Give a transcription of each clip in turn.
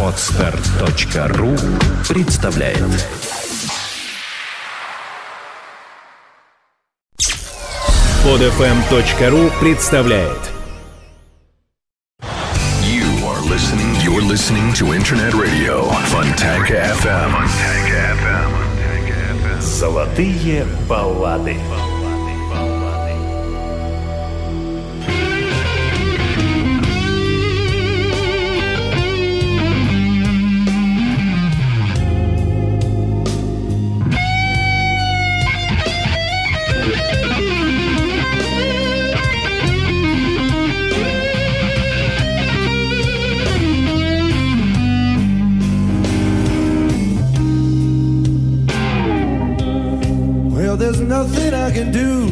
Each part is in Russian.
Отстар.ру представляет Подфм.ру представляет You are listening, you're listening to Internet Radio Fontanka FM. Золотые баллады. Золотые баллады. nothing I can do.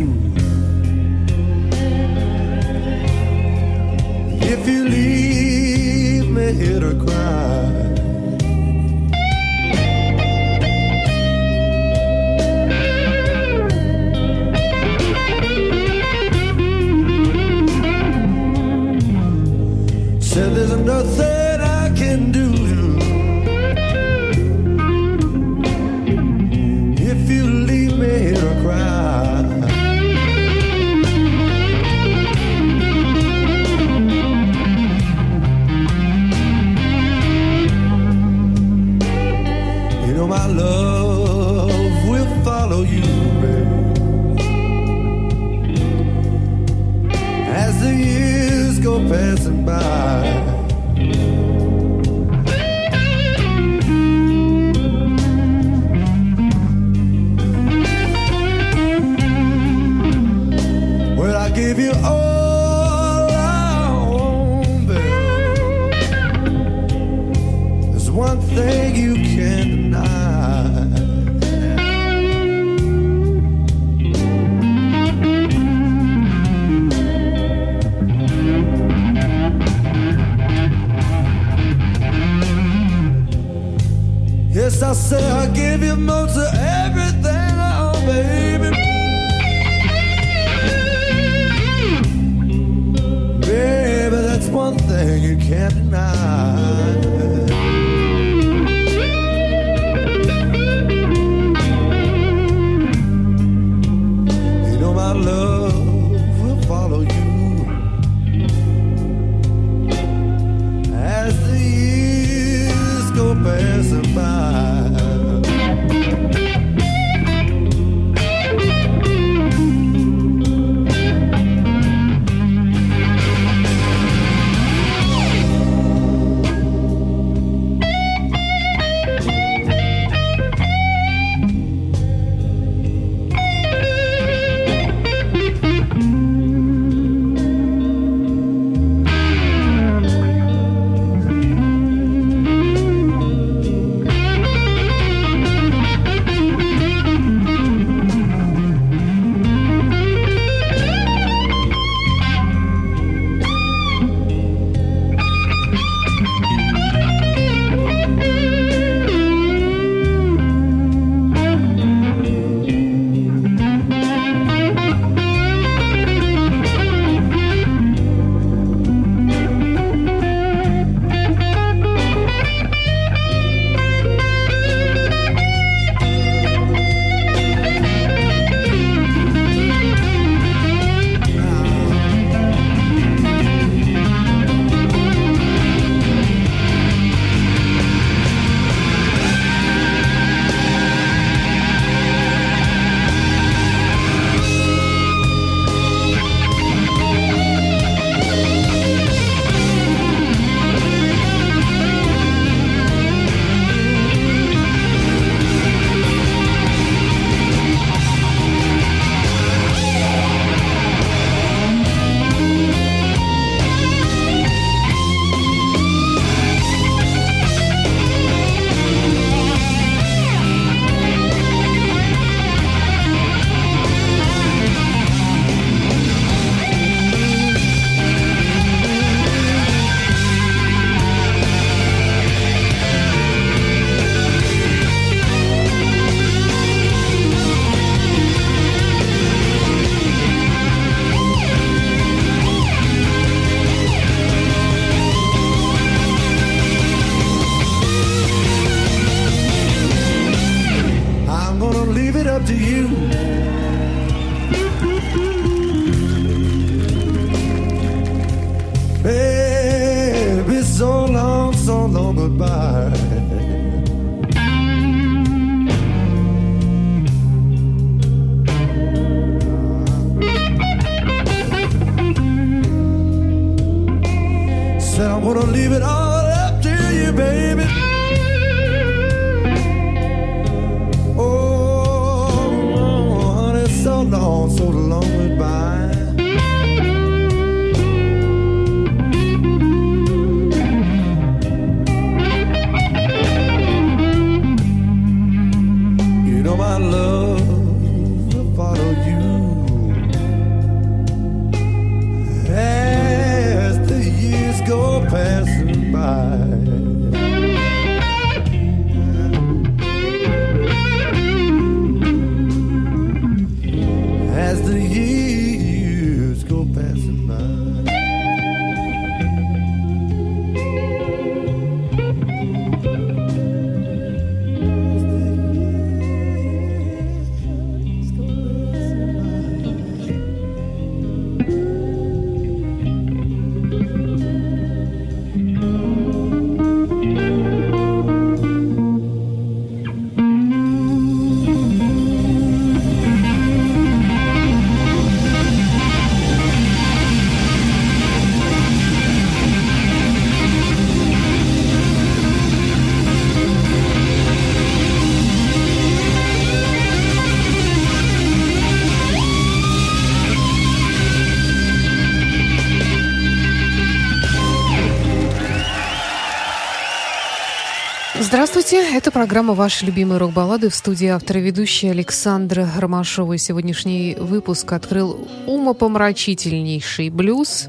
long, so long goodbye. Это программа «Ваши любимые рок-баллады» в студии автора и ведущая Александра Ромашова. Сегодняшний выпуск открыл умопомрачительнейший блюз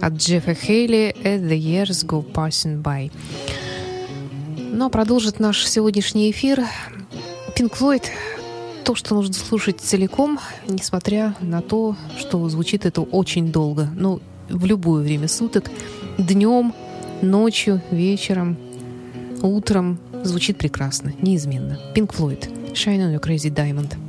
от Джеффа Хейли «As the years go passing by». А продолжит наш сегодняшний эфир Pink Floyd то, что нужно слушать целиком, несмотря на то, что звучит это очень долго. Ну, в любое время суток, днем, ночью, вечером, утром звучит прекрасно, неизменно. Pink Floyd, Shine on Your Crazy Diamond.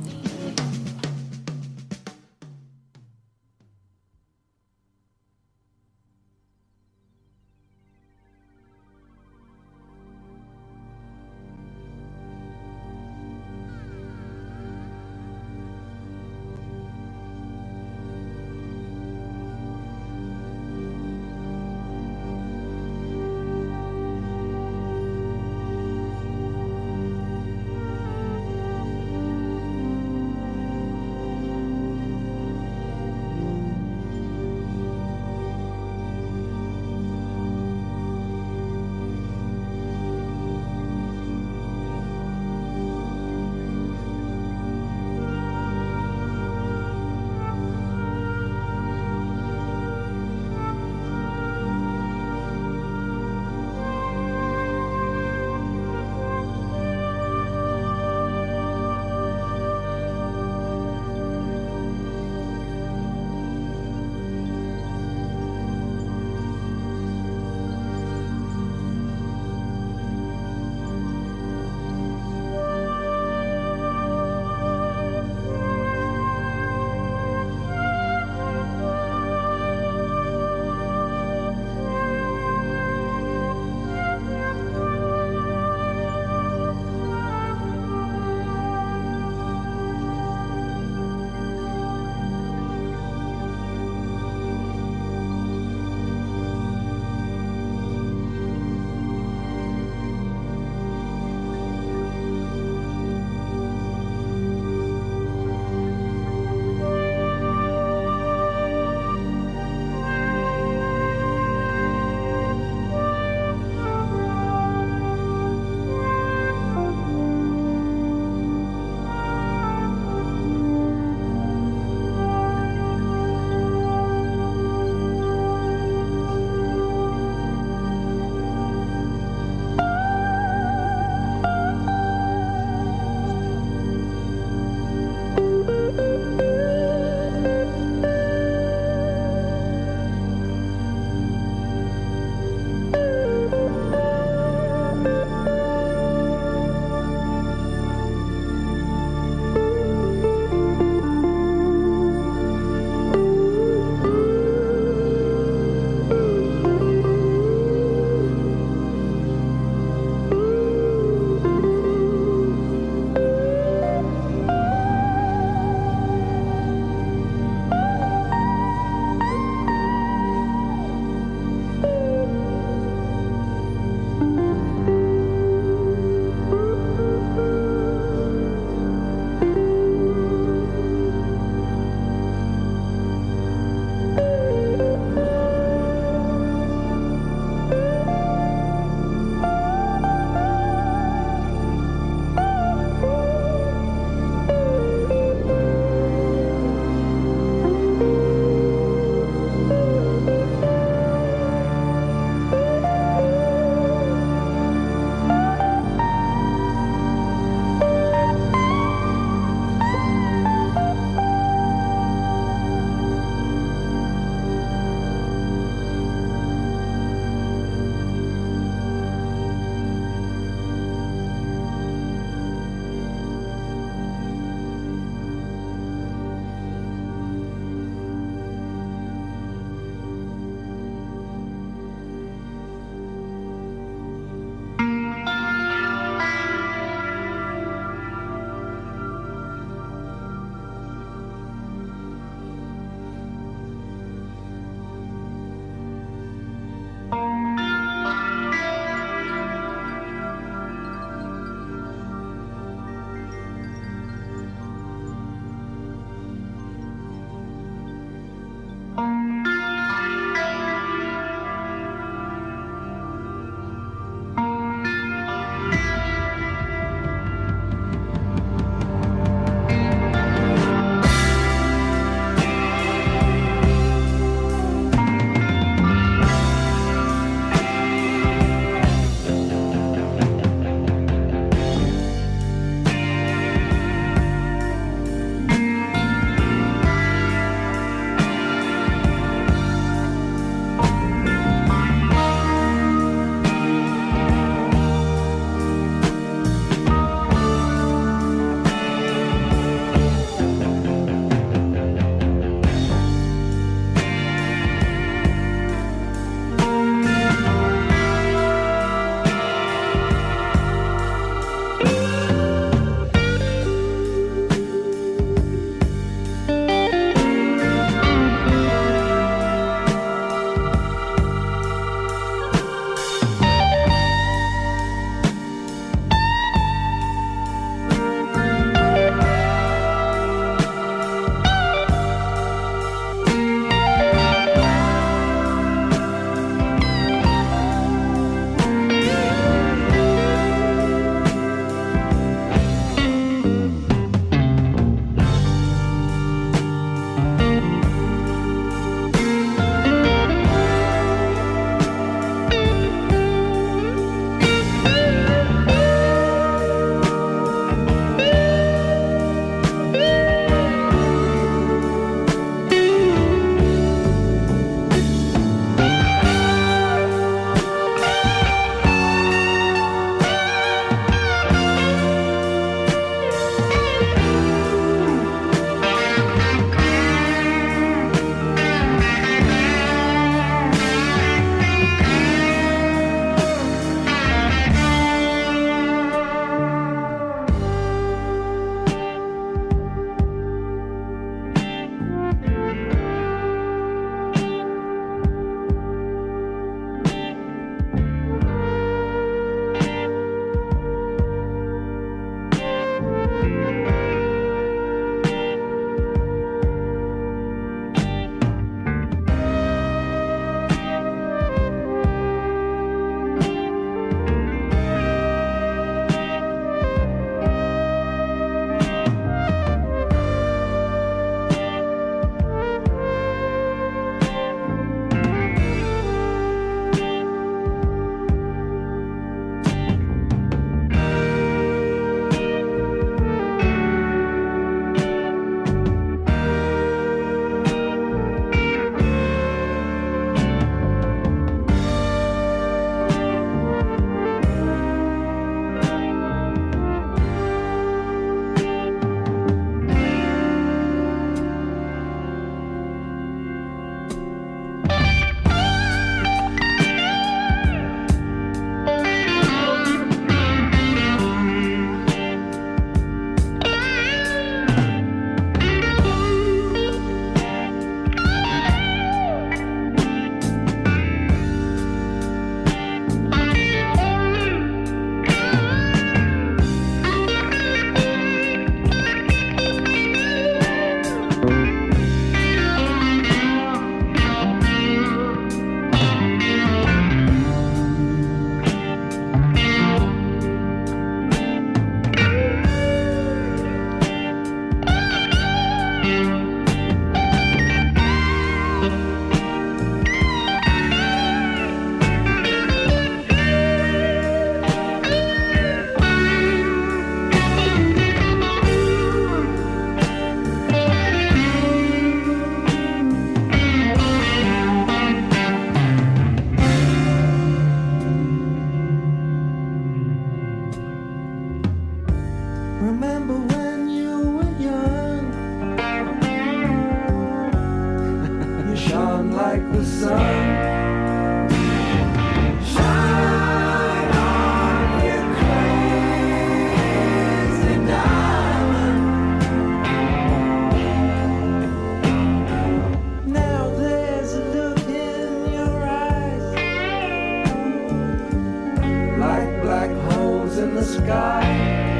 vai.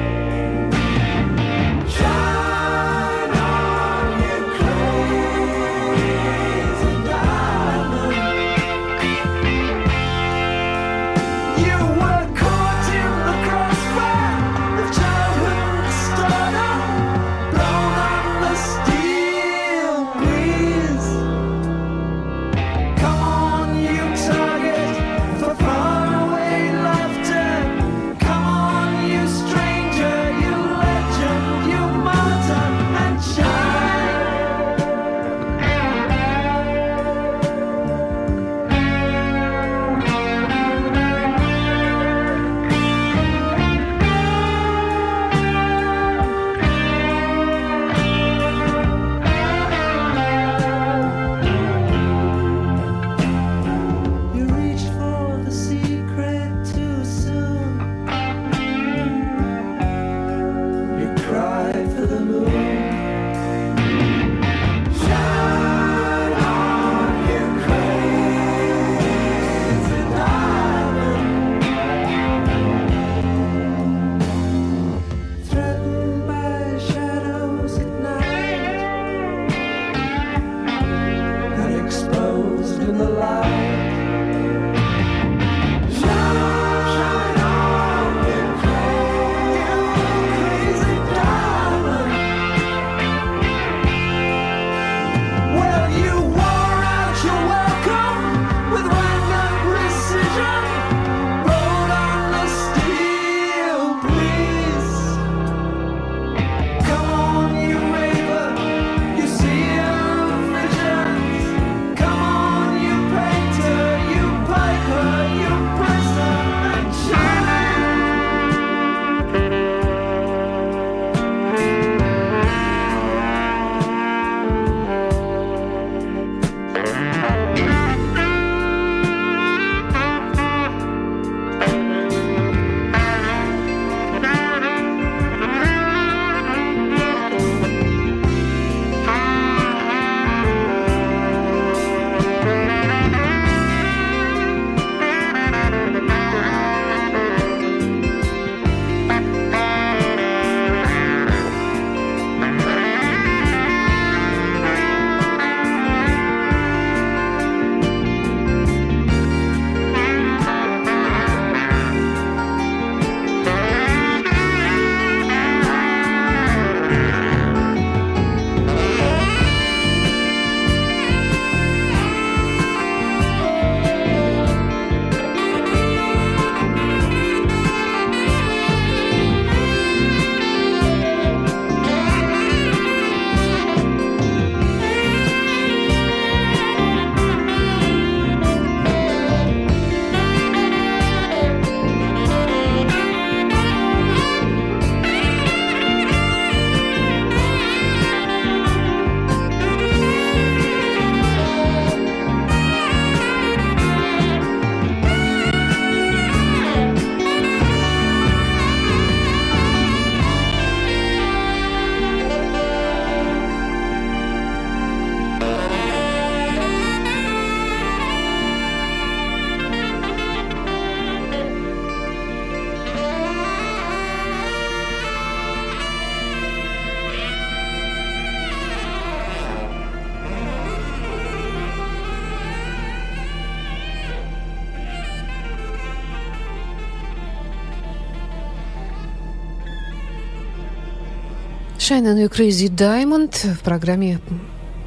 On You Crazy Diamond в программе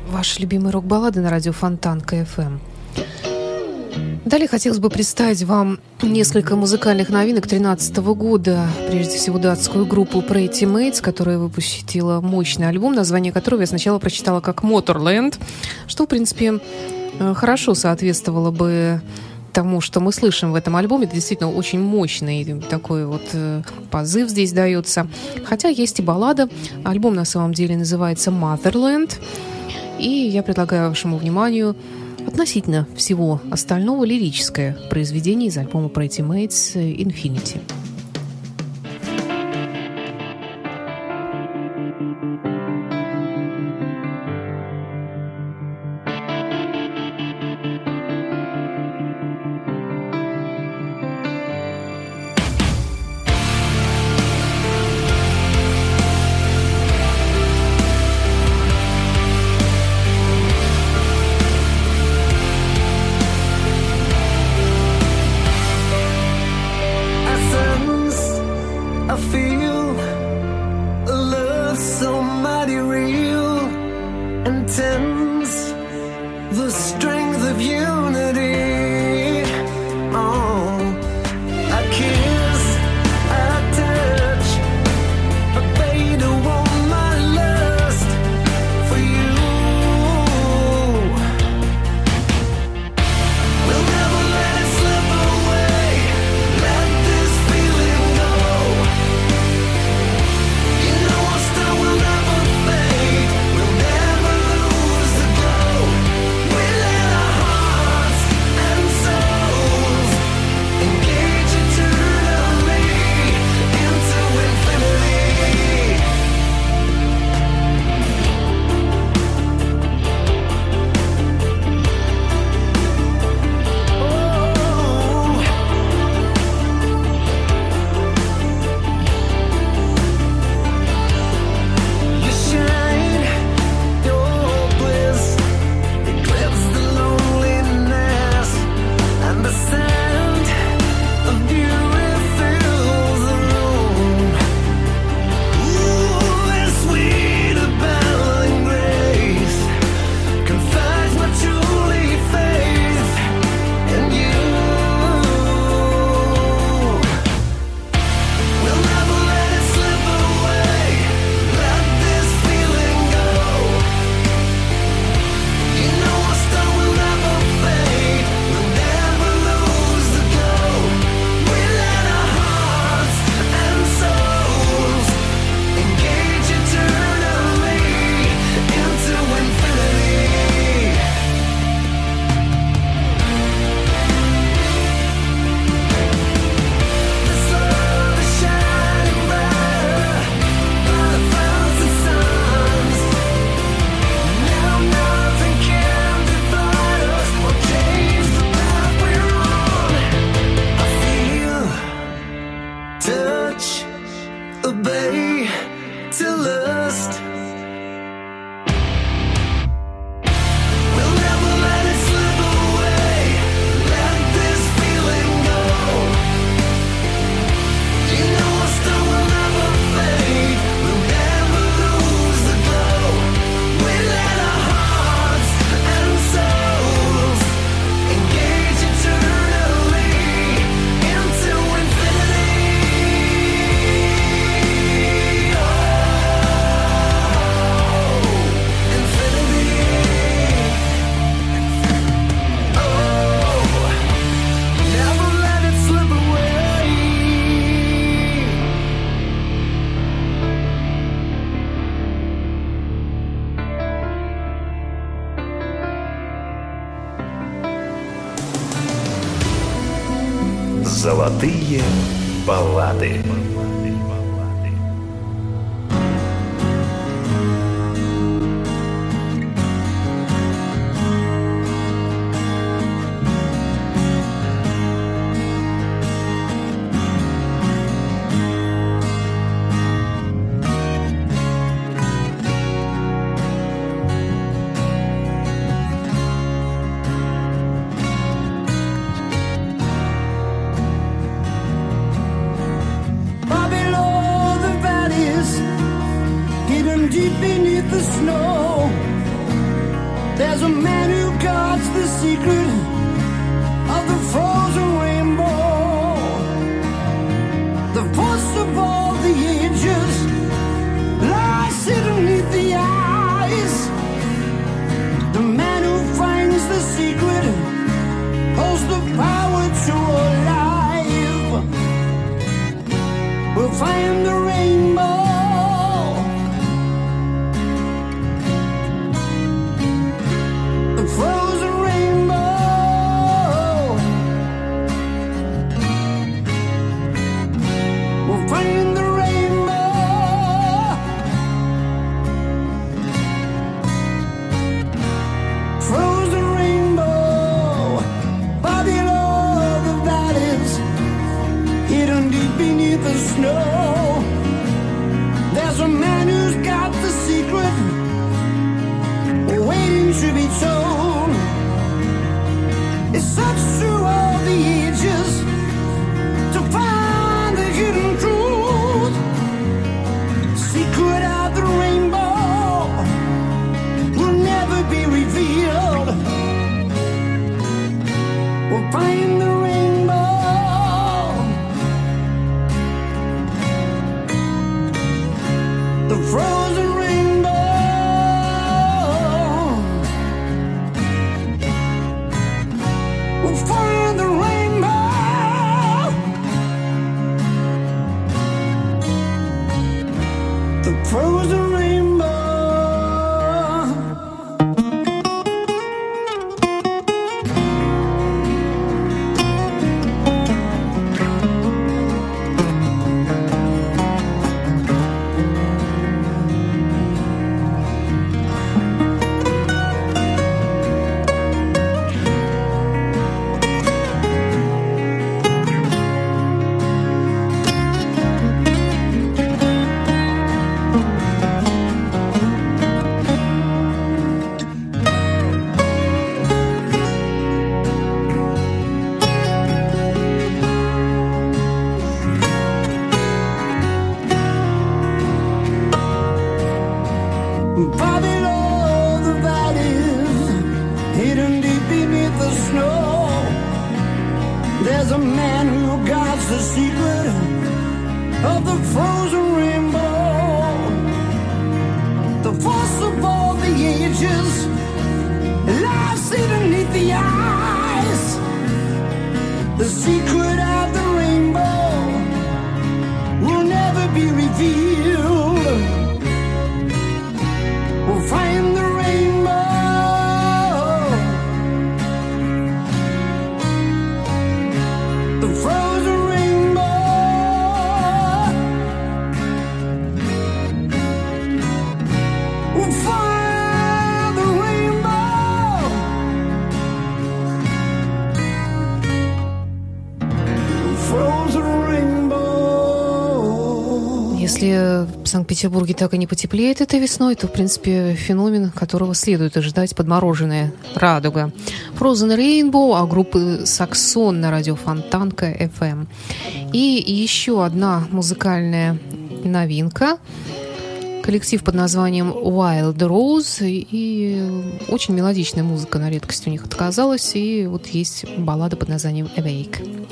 «Ваши любимые рок-баллады» на радио Фонтан КФМ. Далее хотелось бы представить вам несколько музыкальных новинок 2013 года. Прежде всего, датскую группу Pretty Mates, которая выпустила мощный альбом, название которого я сначала прочитала как Motorland, что, в принципе, э, хорошо соответствовало бы тому, что мы слышим в этом альбоме. Это действительно очень мощный такой вот э, позыв здесь дается. Хотя есть и баллада. Альбом на самом деле называется Motherland. И я предлагаю вашему вниманию относительно всего остального лирическое произведение из альбома Pretty Mates Infinity. obey to lust. the secret, holds the power to alive. We'll find the Петербурге так и не потеплеет этой весной, то, в принципе, феномен, которого следует ожидать, подмороженная радуга. Frozen Rainbow, а группы «Саксон» на радио Фонтанка FM. Эм». И еще одна музыкальная новинка коллектив под названием Wild Rose, и очень мелодичная музыка на редкость у них отказалась, и вот есть баллада под названием Awake.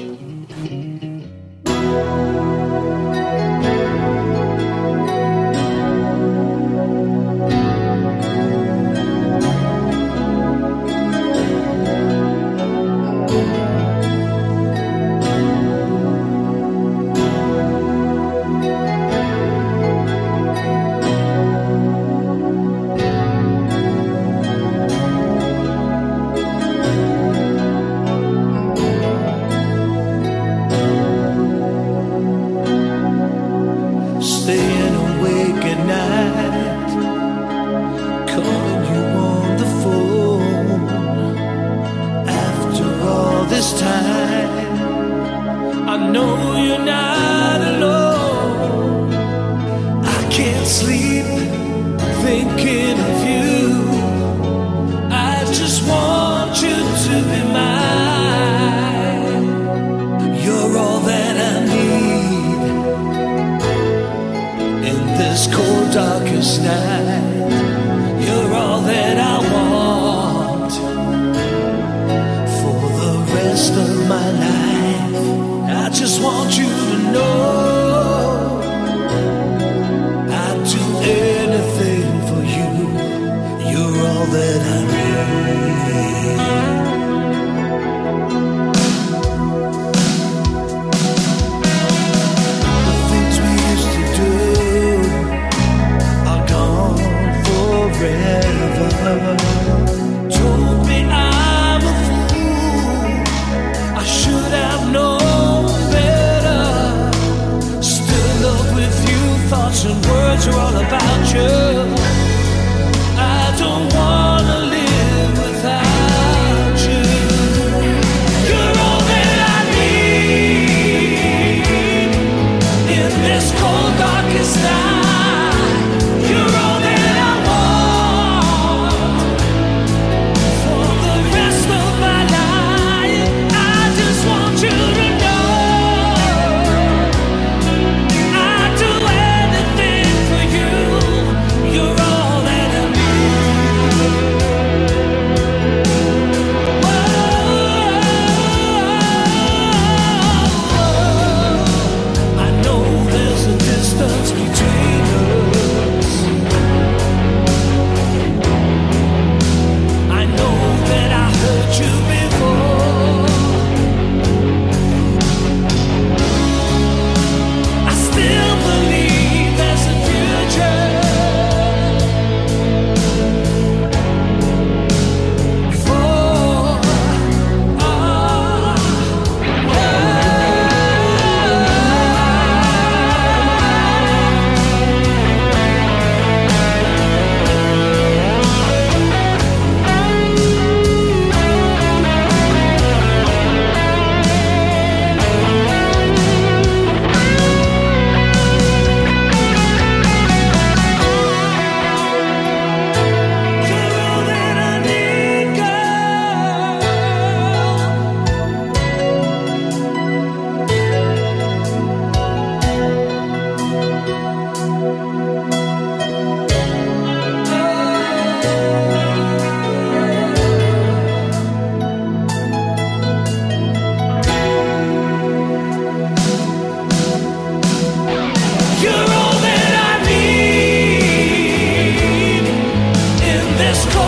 just go.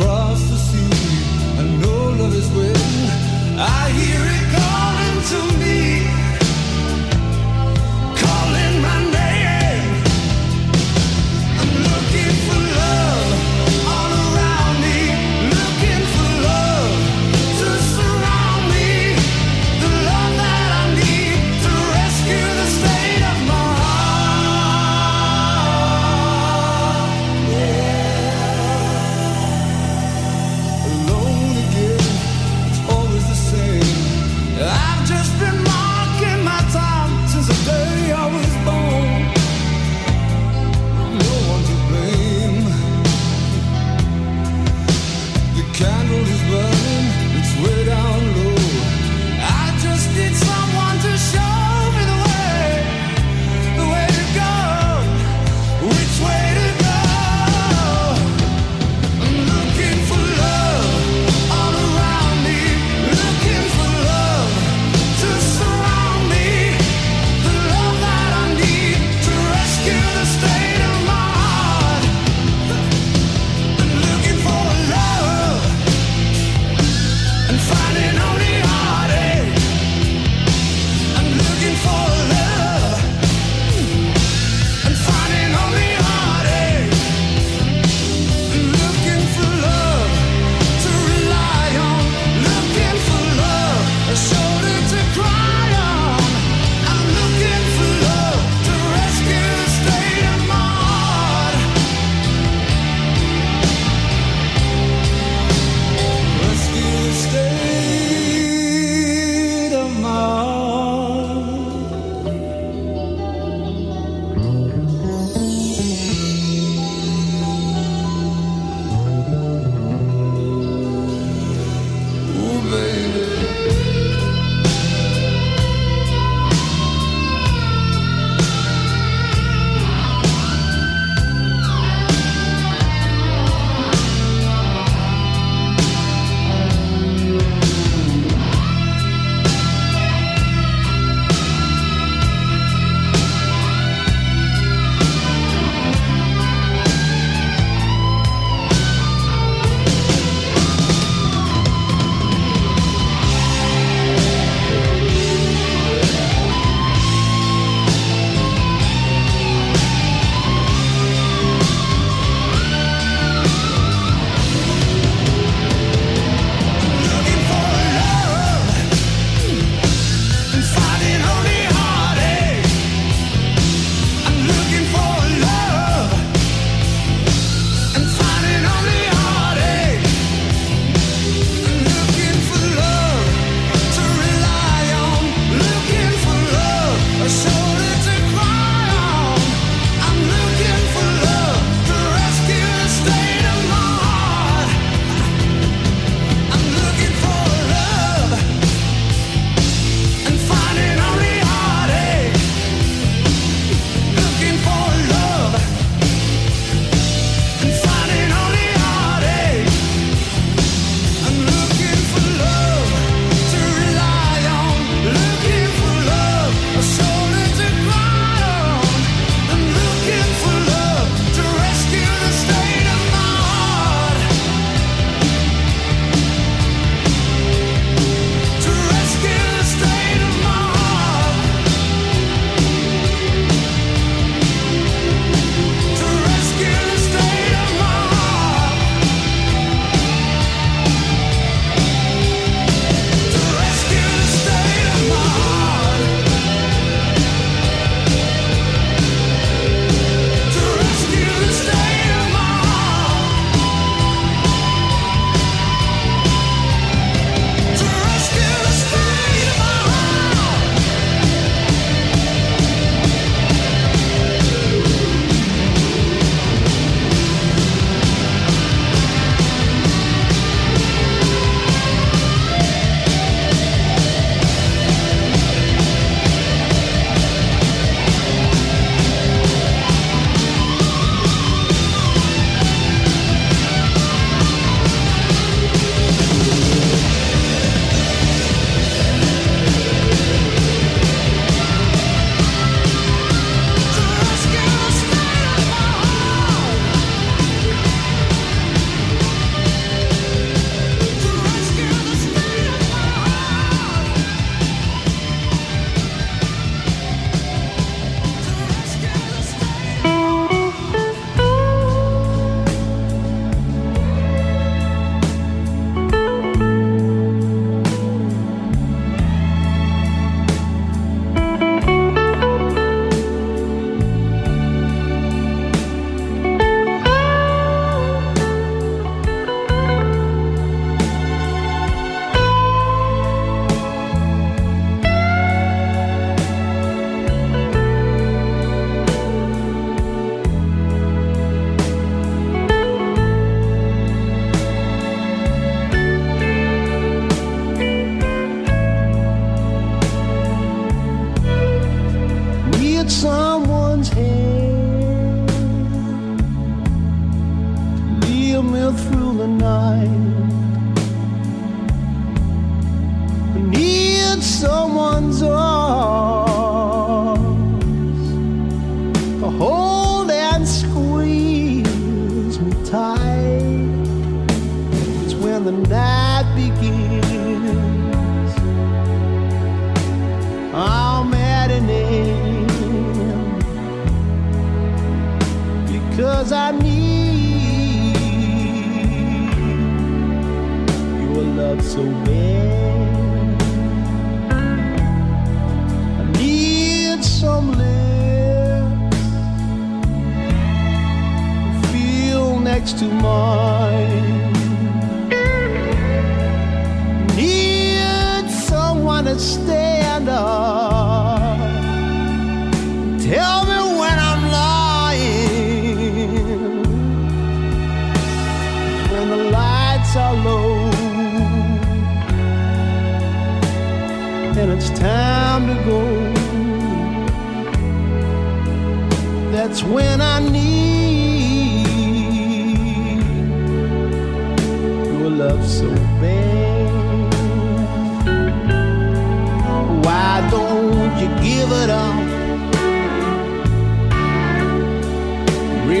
Across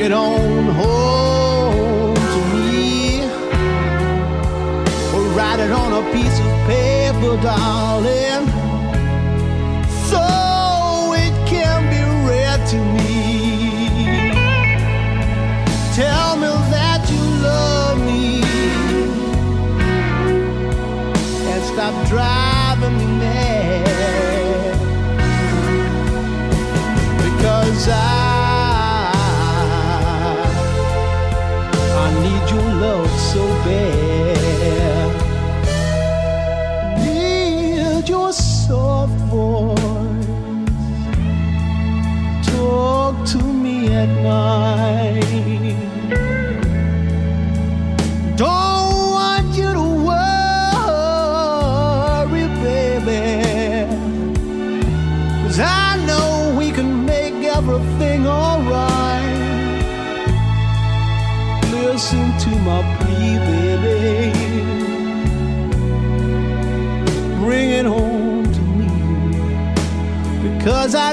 it on home to me. Or write it on a piece of paper, darling. at night. Don't want you to worry, baby. Cause I know we can make everything alright. Listen to my plea, baby. Bring it home to me. Because I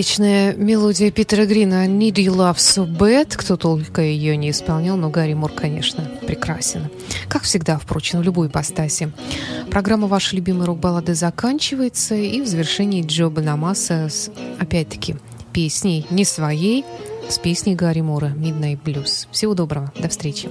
Вечная мелодия Питера Грина «Need You Love So Bad». Кто только ее не исполнял, но Гарри Мур, конечно, прекрасен. Как всегда, впрочем, в любой ипостаси. Программа «Ваши любимые рок-баллады» заканчивается, и в завершении Джоба Намаса с, опять-таки, песней не своей, с песней Гарри Мура «Midnight Blues». Всего доброго, до встречи.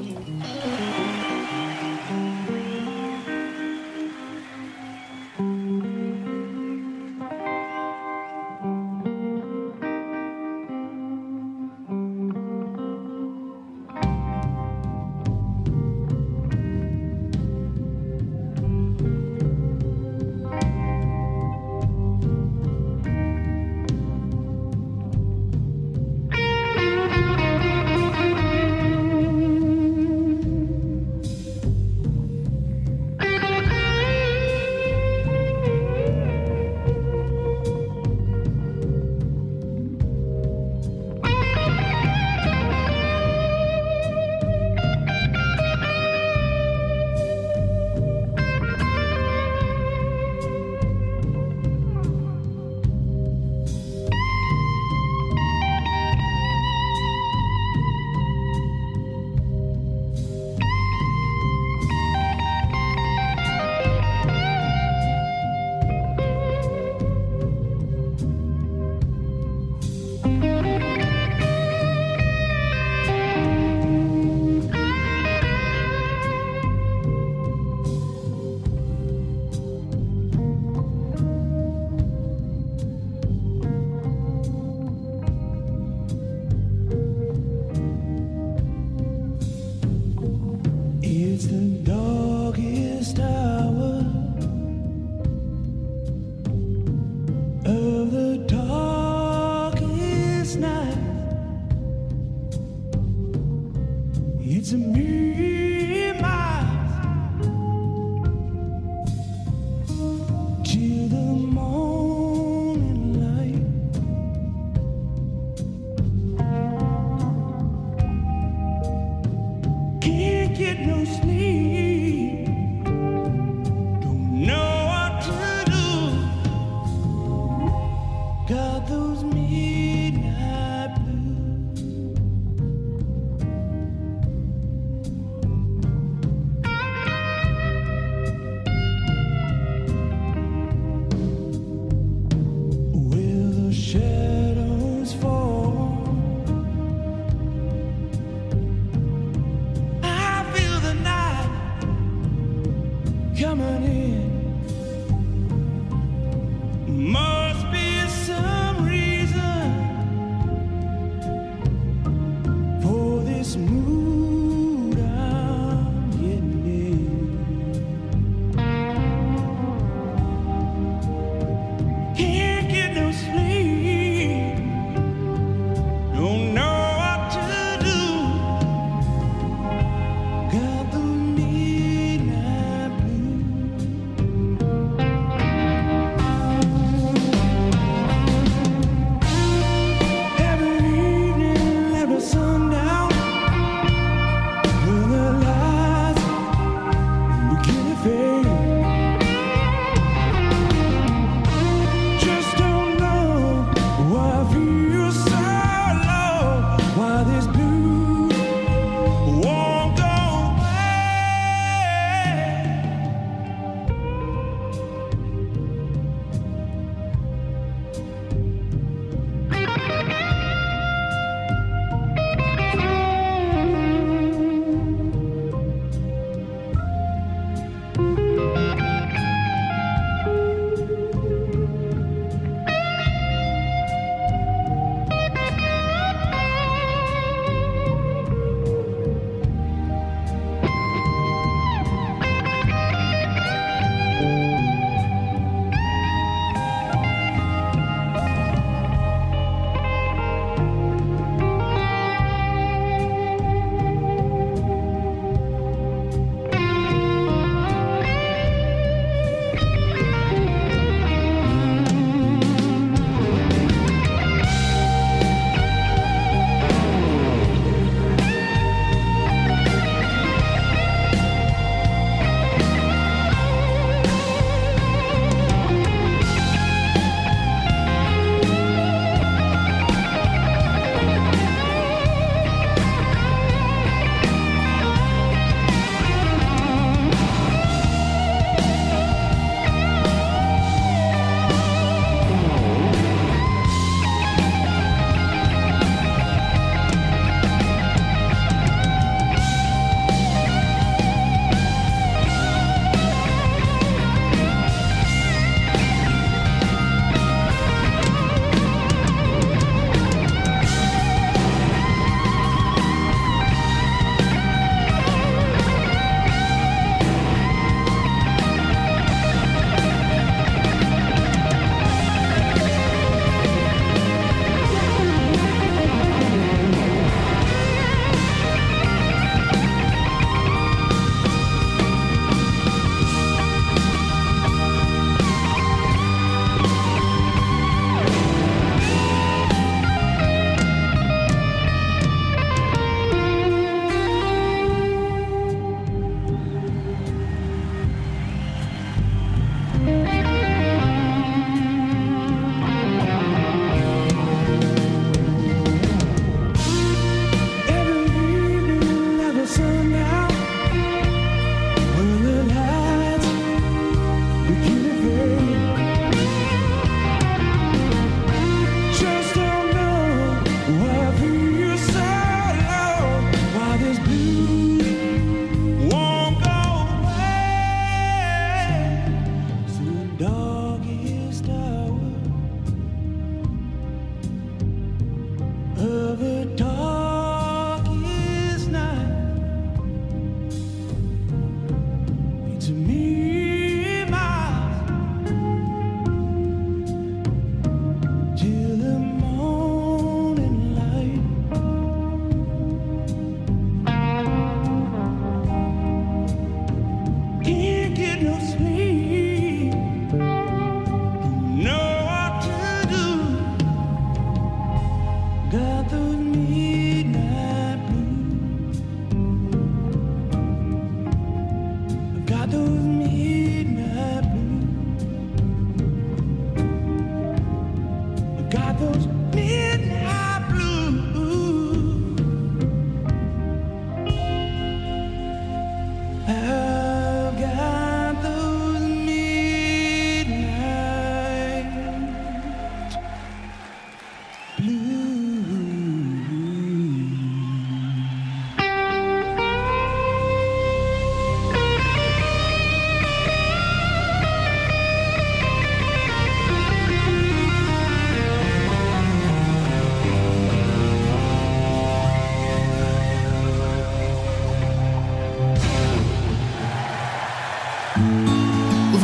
It's a me.